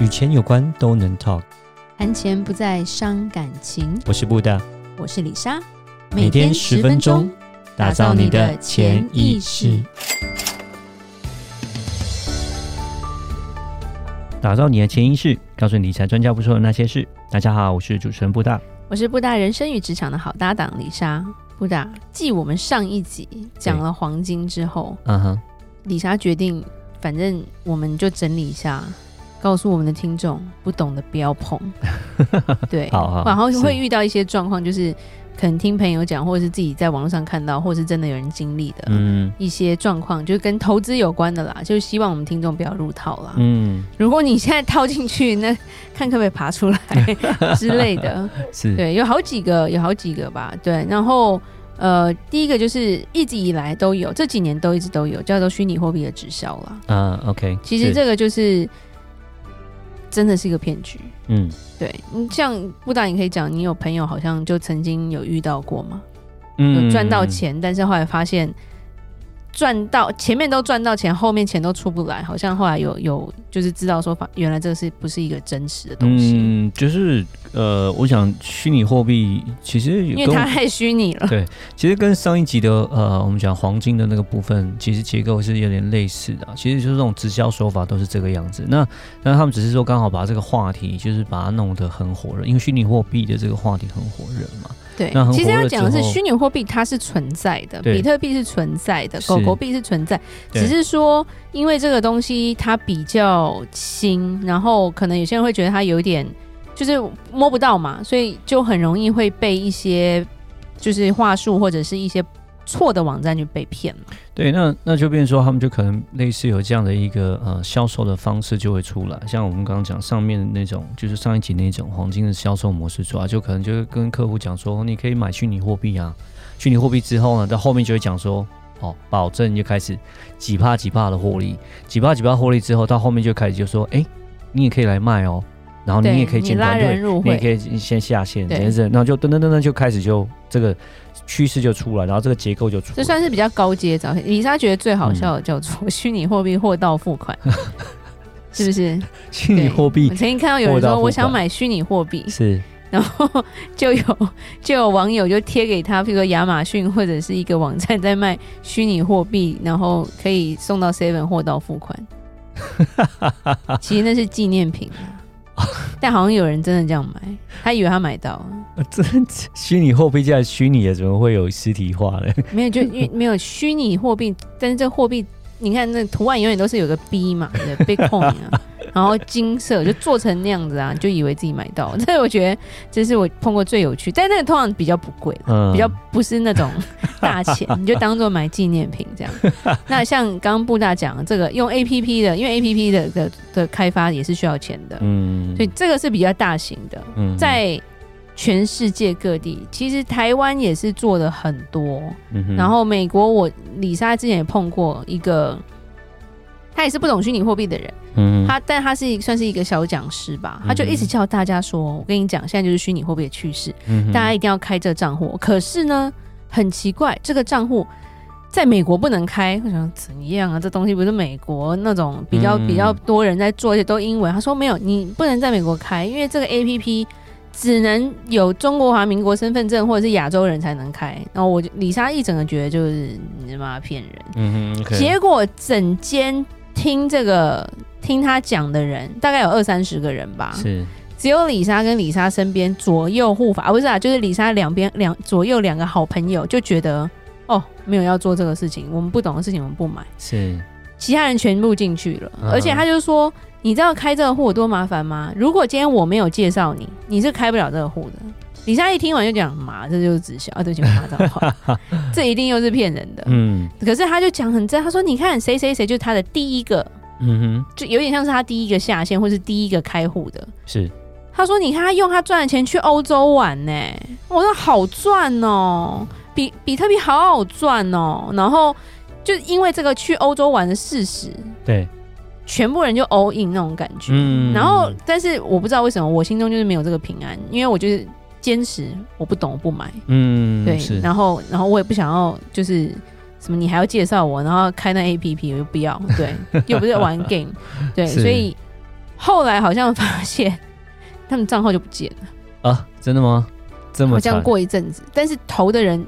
与钱有关都能 talk，谈钱不再伤感情。我是布大，我是李莎，每天十分钟，打造你的潜意识，打造你的潜意识，告诉你理财专家不说的那些事。大家好，我是主持人布大，我是布大人生与职场的好搭档李莎。布大，继我们上一集讲了黄金之后，嗯哼，李莎决定，反正我们就整理一下。告诉我们的听众，不懂的不要碰。对，好好然后会遇到一些状况，就是可能听朋友讲，或者是自己在网络上看到，或者是真的有人经历的，嗯，一些状况，就是跟投资有关的啦。就是希望我们听众不要入套啦。嗯，如果你现在套进去，那 看可不可以爬出来之类的。是，对，有好几个，有好几个吧。对，然后呃，第一个就是一直以来都有，这几年都一直都有，叫做虚拟货币的直销啦。嗯，OK，其实这个就是。真的是一个骗局。嗯，对，你像布达，你可以讲，你有朋友好像就曾经有遇到过吗？嗯，有赚到钱，但是后来发现。赚到前面都赚到钱，后面钱都出不来，好像后来有有就是知道说法，原来这个是不是一个真实的东西？嗯，就是呃，我想虚拟货币其实因为它太虚拟了。对，其实跟上一集的呃，我们讲黄金的那个部分，其实结构是有点类似的。其实就是这种直销手法都是这个样子。那那他们只是说刚好把这个话题就是把它弄得很火热，因为虚拟货币的这个话题很火热嘛。对，其实要讲的是虚拟货币它是存在的，比特币是存在的，狗狗币是存在，只是说因为这个东西它比较新，然后可能有些人会觉得它有点就是摸不到嘛，所以就很容易会被一些就是话术或者是一些。错的网站就被骗了。对，那那就变成说，他们就可能类似有这样的一个呃销售的方式就会出来，像我们刚刚讲上面的那种，就是上一集那种黄金的销售模式出来，就可能就跟客户讲说，你可以买虚拟货币啊，虚拟货币之后呢，到后面就会讲说，哦，保证就开始几帕几帕的获利，几帕几帕获利之后，到后面就开始就说，哎，你也可以来卖哦。然后你也可以进团队，你也可以先下线，等等，然后就噔噔噔噔就开始就这个趋势就出来，然后这个结构就出来。这算是比较高阶的。里莎觉得最好笑的叫做虚拟货币货到付款，是不是？虚拟货币。我曾经看到有人说我想买虚拟货币，是，然后就有就有网友就贴给他，譬如说亚马逊或者是一个网站在卖虚拟货币，然后可以送到 seven 货到付款。其实那是纪念品。但好像有人真的这样买，他以为他买到了。这虚拟货币既然虚拟的，怎么会有实体化呢？没有，就因为 没有虚拟货币，但是这货币，你看那图案永远都是有个 B 嘛，对，Bitcoin 啊。然后金色就做成那样子啊，就以为自己买到。这我觉得这是我碰过最有趣，但那个通常比较不贵，嗯，比较不是那种大钱，你就当做买纪念品这样。那像刚刚布大讲这个用 A P P 的，因为 A P P 的的的开发也是需要钱的，嗯，所以这个是比较大型的。嗯，在全世界各地，其实台湾也是做的很多。嗯，然后美国我李莎之前也碰过一个。他也是不懂虚拟货币的人，嗯，他但他是一算是一个小讲师吧，他就一直叫大家说，我跟你讲，现在就是虚拟货币的趋势，嗯，大家一定要开这个账户。可是呢，很奇怪，这个账户在美国不能开。我想怎样啊？这东西不是美国那种比较比较多人在做，而且都英文。他说没有，你不能在美国开，因为这个 APP 只能有中国华民国身份证或者是亚洲人才能开。然后我就李莎一整个觉得就是你他妈骗人，嗯哼，okay. 结果整间。听这个听他讲的人大概有二三十个人吧，是。只有李莎跟李莎身边左右护法啊，不是啊，就是李莎两边两左右两个好朋友就觉得哦，没有要做这个事情，我们不懂的事情我们不买，是。其他人全部进去了，而且他就说，你知道开这个户有多麻烦吗？如果今天我没有介绍你，你是开不了这个户的。里莎一听完就讲妈，这就是直销啊，对不起，骂脏话，这一定又是骗人的。嗯，可是他就讲很真，他说你看谁谁谁就是他的第一个，嗯哼，就有点像是他第一个下线或是第一个开户的。是，他说你看他用他赚的钱去欧洲玩呢，我说好赚哦，比比特币好好赚哦。然后就因为这个去欧洲玩的事实，对，全部人就 all in 那种感觉。嗯，然后但是我不知道为什么我心中就是没有这个平安，因为我就是。坚持我不懂，我不买。嗯，对。然后，然后我也不想要，就是什么你还要介绍我，然后开那 APP，我就不要。对，又不是玩 game。对，所以后来好像发现他们账号就不见了啊？真的吗？这么好像过一阵子，但是投的人，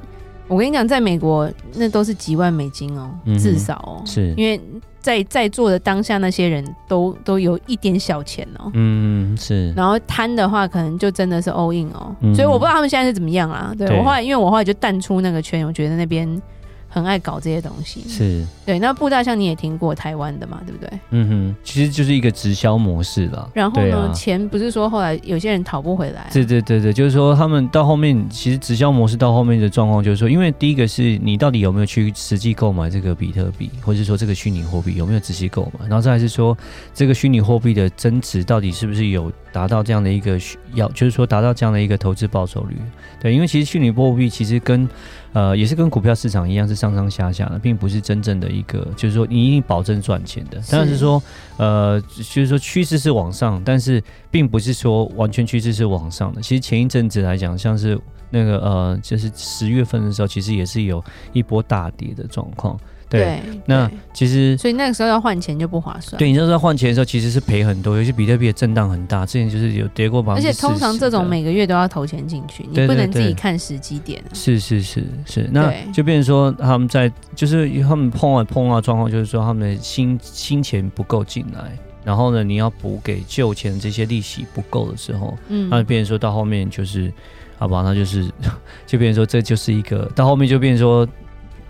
我跟你讲，在美国那都是几万美金哦，嗯、至少哦，是因为。在在座的当下，那些人都都有一点小钱哦，嗯，是。然后贪的话，可能就真的是 all in 哦，嗯、所以我不知道他们现在是怎么样啦。对，对我后来，因为我后来就淡出那个圈，我觉得那边。很爱搞这些东西，是对。那布大象你也听过台湾的嘛，对不对？嗯哼，其实就是一个直销模式了。然后呢，啊、钱不是说后来有些人讨不回来、啊。对对对对，就是说他们到后面，其实直销模式到后面的状况就是说，因为第一个是你到底有没有去实际购买这个比特币，或者说这个虚拟货币有没有仔细购买，然后再来是说这个虚拟货币的增值到底是不是有达到这样的一个要，就是说达到这样的一个投资报酬率。对，因为其实虚拟货币其实跟呃，也是跟股票市场一样，是上上下下的，并不是真正的一个，就是说你一定保证赚钱的。但是说，呃，就是说趋势是往上，但是并不是说完全趋势是往上的。其实前一阵子来讲，像是那个呃，就是十月份的时候，其实也是有一波大跌的状况。对，对那其实所以那个时候要换钱就不划算。对，你那时候换钱的时候其实是赔很多，尤其比特币的震荡很大，之前就是有跌过百分之。而且通常这种每个月都要投钱进去，你不能自己看时机点、啊。是是是是，那就变成说他们在就是他们碰啊碰啊状况，就是说他们的新新钱不够进来，然后呢，你要补给旧钱这些利息不够的时候，嗯，那就变成说到后面就是好吧，那就是 就变成说这就是一个到后面就变成说。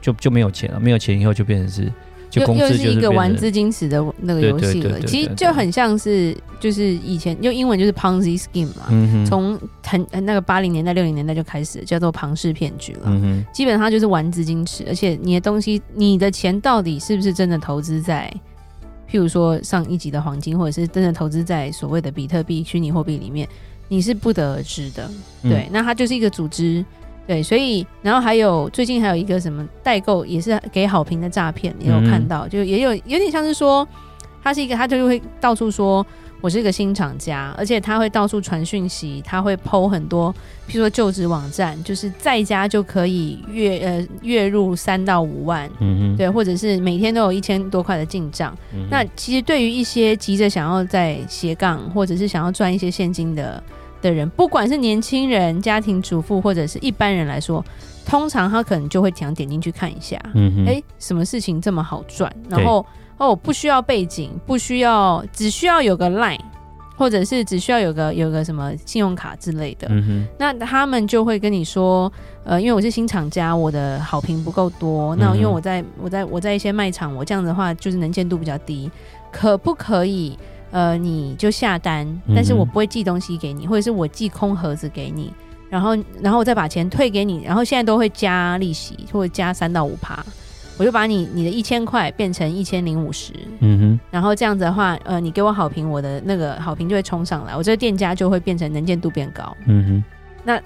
就就没有钱了，没有钱以后就变成是，就公司就又是一个玩资金池的那个游戏了。其实就很像是，就是以前用英文就是 Ponzi scheme 嘛，从很那个八零年代、六零年代就开始叫做庞氏骗局了。嗯、基本上就是玩资金池，而且你的东西，你的钱到底是不是真的投资在，譬如说上一级的黄金，或者是真的投资在所谓的比特币、虚拟货币里面，你是不得而知的。对，嗯、那它就是一个组织。对，所以然后还有最近还有一个什么代购也是给好评的诈骗，也有看到？嗯、就也有有点像是说，他是一个他就会到处说我是一个新厂家，而且他会到处传讯息，他会 PO 很多，譬如说就职网站，就是在家就可以月呃月入三到五万，嗯嗯，对，或者是每天都有一千多块的进账。嗯、那其实对于一些急着想要在斜杠或者是想要赚一些现金的。的人，不管是年轻人、家庭主妇或者是一般人来说，通常他可能就会想点进去看一下，嗯哼，哎，什么事情这么好赚？然后哦，不需要背景，不需要，只需要有个 line，或者是只需要有个有个什么信用卡之类的，嗯哼，那他们就会跟你说，呃，因为我是新厂家，我的好评不够多，那因为我在我在我在一些卖场，我这样的话就是能见度比较低，可不可以？呃，你就下单，但是我不会寄东西给你，嗯、或者是我寄空盒子给你，然后然后我再把钱退给你，然后现在都会加利息，或者加三到五趴，我就把你你的一千块变成一千零五十，嗯哼，然后这样子的话，呃，你给我好评，我的那个好评就会冲上来，我这个店家就会变成能见度变高，嗯哼，那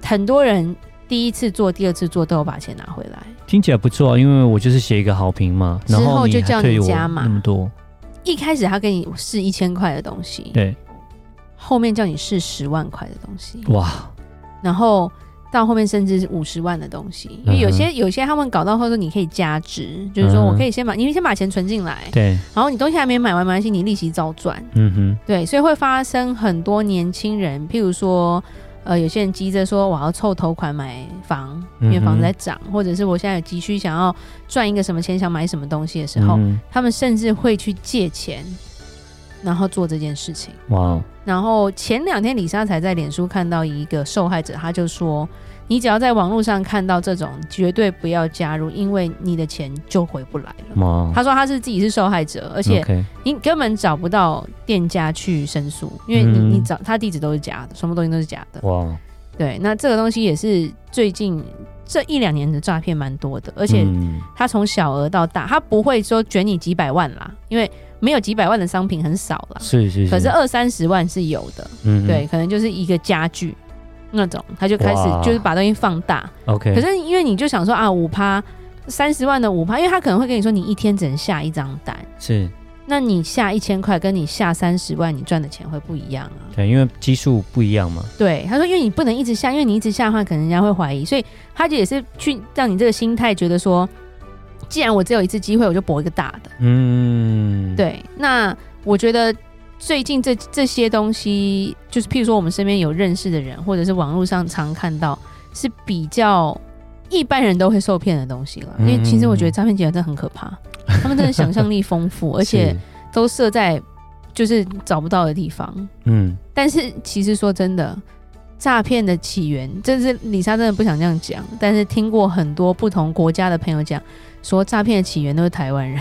很多人第一次做、第二次做都有把钱拿回来，听起来不错啊，因为我就是写一个好评嘛，然后就叫你加嘛，那么多。一开始他给你试一千块的东西，对，后面叫你试十万块的东西，哇，然后到后面甚至是五十万的东西，因为有些有些他们搞到后说你可以加值，就是说我可以先把你先把钱存进来，对，然后你东西还没买完没关系，你利息照赚，嗯哼，对，所以会发生很多年轻人，譬如说。呃，有些人急着说我要凑头款买房，因为房子在涨，嗯、或者是我现在有急需想要赚一个什么钱，想买什么东西的时候，嗯、他们甚至会去借钱，然后做这件事情。哇！然后前两天李莎才在脸书看到一个受害者，他就说。你只要在网络上看到这种，绝对不要加入，因为你的钱就回不来了。哇他说他是自己是受害者，而且你根本找不到店家去申诉，因为你你找他地址都是假的，什么东西都是假的。哇，对，那这个东西也是最近这一两年的诈骗蛮多的，而且他从小额到大，他不会说卷你几百万啦，因为没有几百万的商品很少啦。是是是，可是二三十万是有的。嗯，对，可能就是一个家具。那种他就开始就是把东西放大，OK。可是因为你就想说啊，五趴三十万的五趴，因为他可能会跟你说你一天只能下一张单，是。那你下一千块，跟你下三十万，你赚的钱会不一样啊？对，因为基数不一样嘛。对，他说，因为你不能一直下，因为你一直下的话，可能人家会怀疑，所以他就也是去让你这个心态觉得说，既然我只有一次机会，我就搏一个大的。嗯，对。那我觉得。最近这这些东西，就是譬如说我们身边有认识的人，或者是网络上常看到，是比较一般人都会受骗的东西了。因为其实我觉得诈骗集团真的很可怕，他们真的想象力丰富，而且都设在就是找不到的地方。嗯，但是其实说真的。诈骗的起源，这是李莎真的不想这样讲，但是听过很多不同国家的朋友讲，说诈骗的起源都是台湾人。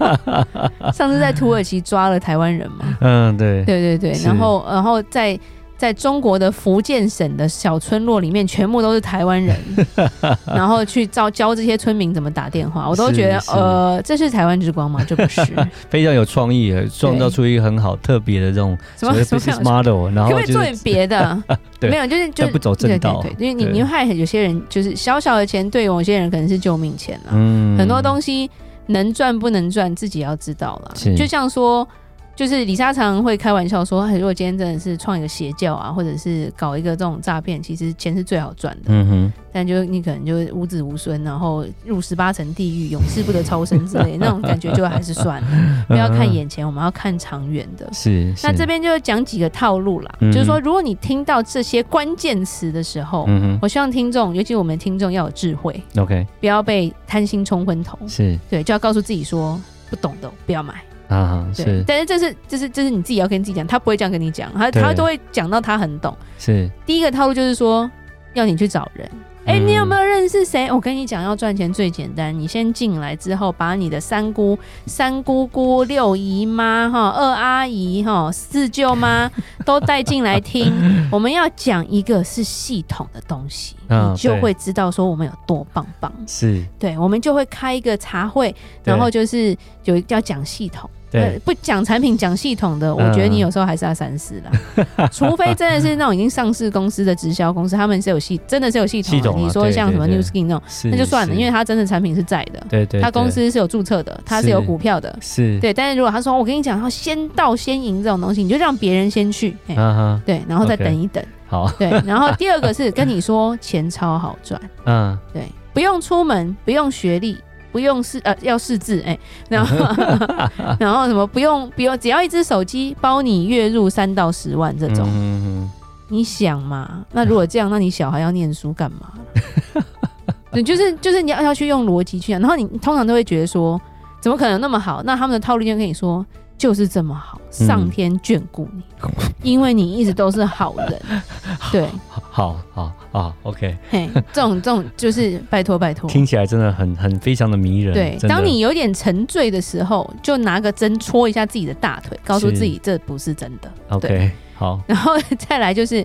上次在土耳其抓了台湾人嘛？嗯，对，对对对，然后然后在。在中国的福建省的小村落里面，全部都是台湾人，然后去教教这些村民怎么打电话，我都觉得呃，这是台湾之光吗？这不是，非常有创意，创造出一个很好特别的这种什么 business model，然后可不可以做点别的？没有，就是就是不走正道，对，因为你你害有些人就是小小的钱，对有些人可能是救命钱了。嗯，很多东西能赚不能赚，自己要知道了。就像说。就是李莎常会开玩笑说，如果今天真的是创一个邪教啊，或者是搞一个这种诈骗，其实钱是最好赚的。嗯哼。但就你可能就无子无孙，然后入十八层地狱，永世不得超生之类那种感觉，就还是算了。不要看眼前，我们要看长远的。是。那这边就讲几个套路啦，就是说，如果你听到这些关键词的时候，我希望听众，尤其我们听众要有智慧。OK。不要被贪心冲昏头。是。对，就要告诉自己说，不懂的不要买。啊，对，是，但是这是这是这是你自己要跟自己讲，他不会这样跟你讲，他他都会讲到他很懂。是，第一个套路就是说，要你去找人。哎、欸，你有没有认识谁？我跟你讲，要赚钱最简单，你先进来之后，把你的三姑、三姑姑、六姨妈、哈二阿姨、哈四舅妈都带进来听。我们要讲一个是系统的东西，你就会知道说我们有多棒棒。是，对，我们就会开一个茶会，然后就是有要讲系统。对，不讲产品讲系统的，我觉得你有时候还是要三思啦。除非真的是那种已经上市公司的直销公司，他们是有系，真的是有系统的。你说像什么 New Skin 那种，那就算了，因为他真的产品是在的。对对，他公司是有注册的，他是有股票的。是，对。但是如果他说我跟你讲，要先到先赢这种东西，你就让别人先去，对，然后再等一等。好，对。然后第二个是跟你说钱超好赚，嗯，对，不用出门，不用学历。不用试呃，要试字哎，然后 然后什么不用不用，只要一只手机包你月入三到十万这种，你想嘛？那如果这样，那你小孩要念书干嘛？对，就是就是你要要去用逻辑去讲，然后你通常都会觉得说，怎么可能那么好？那他们的套路就跟你说。就是这么好，上天眷顾你，嗯、因为你一直都是好人。对，好好好，OK。嘿，这种这种就是拜托拜托，听起来真的很很非常的迷人。对，当你有点沉醉的时候，就拿个针戳一下自己的大腿，告诉自己这不是真的。OK，好。然后 再来就是。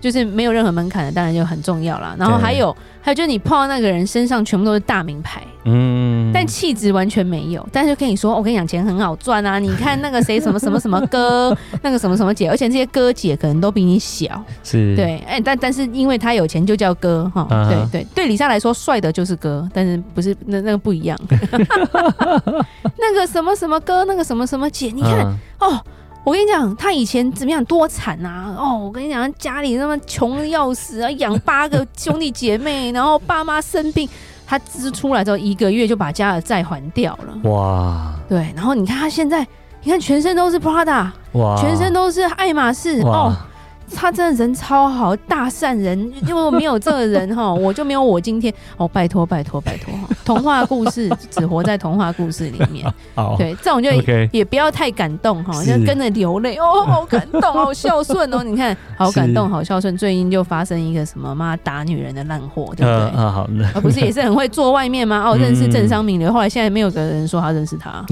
就是没有任何门槛的，当然就很重要啦。然后还有，还有就是你碰到那个人身上全部都是大名牌，嗯，但气质完全没有。但是就跟你说，我跟你讲，钱很好赚啊！你看那个谁什么什么什么哥，那个什么什么姐，而且这些哥姐可能都比你小，是对。哎、欸，但但是因为他有钱，就叫哥哈。对对对，李莎来说，帅的就是哥，但是不是那那个不一样。那个什么什么哥，那个什么什么姐，你看、啊、哦。我跟你讲，他以前怎么样多惨啊！哦，我跟你讲，家里那么穷的要死啊，养八个兄弟姐妹，然后爸妈生病，他支出来之后一个月就把家的债还掉了。哇！对，然后你看他现在，你看全身都是 Prada，哇，全身都是爱马仕哦。他真的人超好，大善人。因为我没有这个人哈，我就没有我今天。哦，拜托拜托拜托哈！童话故事 只活在童话故事里面。好，对，这种就也不要太感动哈，就跟着流泪哦，好感动，好孝顺哦。你看，好感动，好孝顺。最近就发生一个什么妈打女人的烂货，对不对？啊，好的。而不是也是很会做外面吗？哦，认识政商名流，后来现在没有个人说他认识他。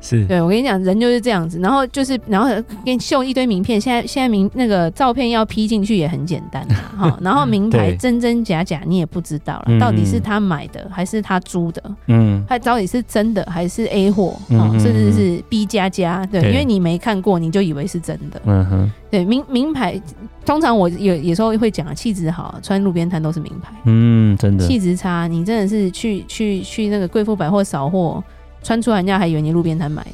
是，对我跟你讲，人就是这样子。然后就是，然后给你秀一堆名片。现在现在名那个。呃，照片要 P 进去也很简单 哈，然后名牌真真假假你也不知道了，到底是他买的还是他租的？嗯，他到底是真的还是 A 货？甚至是 B 加加？对，因为你没看过，你就以为是真的。嗯哼，对，名名牌通常我有有时候会讲啊，气质好，穿路边摊都是名牌。嗯，真的。气质差，你真的是去去去那个贵妇百货扫货，穿出来人家还以为你路边摊买。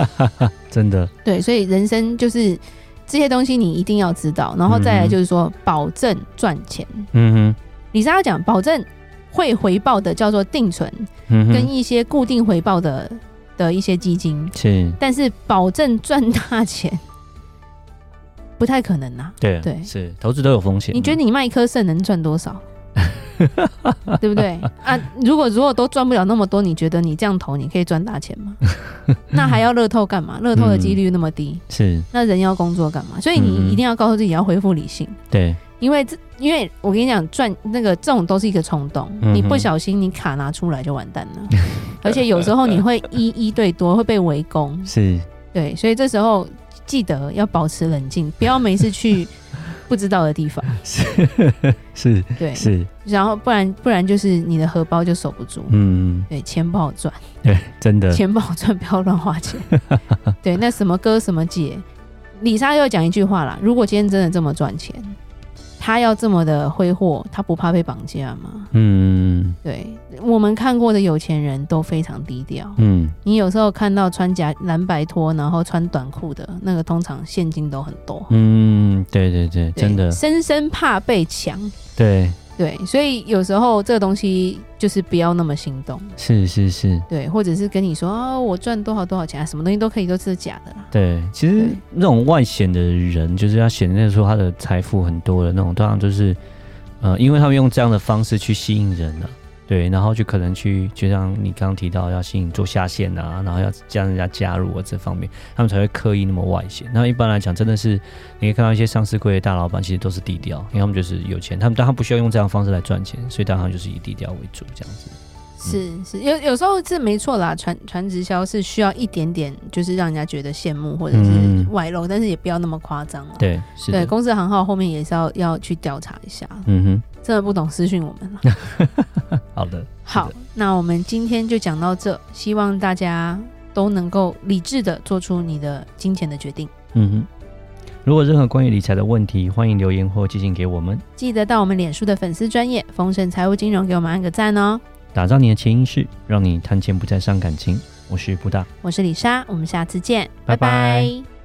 真的。对，所以人生就是。这些东西你一定要知道，然后再来就是说保证赚钱。嗯哼，李莎要讲保证会回报的叫做定存，嗯，跟一些固定回报的的一些基金，是，但是保证赚大钱不太可能呐、啊。对对，是投资都有风险。你觉得你卖一颗肾能赚多少？对不对啊？如果如果都赚不了那么多，你觉得你这样投你可以赚大钱吗？那还要乐透干嘛？乐透的几率那么低，嗯、是那人要工作干嘛？所以你一定要告诉自己要恢复理性。对，因为这因为我跟你讲，赚那个这种都是一个冲动，嗯、你不小心你卡拿出来就完蛋了，而且有时候你会一一对多会被围攻。是，对，所以这时候记得要保持冷静，不要每次去。不知道的地方。是是，对。是，然后不然不然就是你的荷包就守不住，嗯，对，钱不好赚，对，真的。钱不好赚，不要乱花钱，对，那什么哥什么姐，李莎又讲一句话啦，如果今天真的这么赚钱。他要这么的挥霍，他不怕被绑架吗？嗯，对，我们看过的有钱人都非常低调。嗯，你有时候看到穿假蓝白拖，然后穿短裤的那个，通常现金都很多。嗯，对对对，对真的，深深怕被抢。对。对，所以有时候这个东西就是不要那么心动，是是是，对，或者是跟你说哦，我赚多少多少钱，啊，什么东西都可以，都是假的啦。对，其实那种外显的人，就是要显现出他的财富很多的那种，通常就是，呃，因为他们用这样的方式去吸引人了。对，然后就可能去，就像你刚刚提到，要吸引做下线啊，然后要将人家加入啊，这方面，他们才会刻意那么外显。那一般来讲，真的是你可以看到一些上市柜的大老板，其实都是低调，因为他们就是有钱，他们当然不需要用这样的方式来赚钱，所以当然就是以低调为主这样子。是是，有有时候是没错啦，传传直销是需要一点点，就是让人家觉得羡慕或者是外露，嗯、但是也不要那么夸张了。对，是对，公司行号后面也是要要去调查一下。嗯哼，真的不懂私讯我们了。好的，好，那我们今天就讲到这，希望大家都能够理智的做出你的金钱的决定。嗯哼，如果任何关于理财的问题，欢迎留言或寄信给我们。记得到我们脸书的粉丝专业丰盛财务金融给我们按个赞哦。打造你的钱意识，让你谈钱不再伤感情。我是布大，我是李莎，我们下次见，拜拜。拜拜。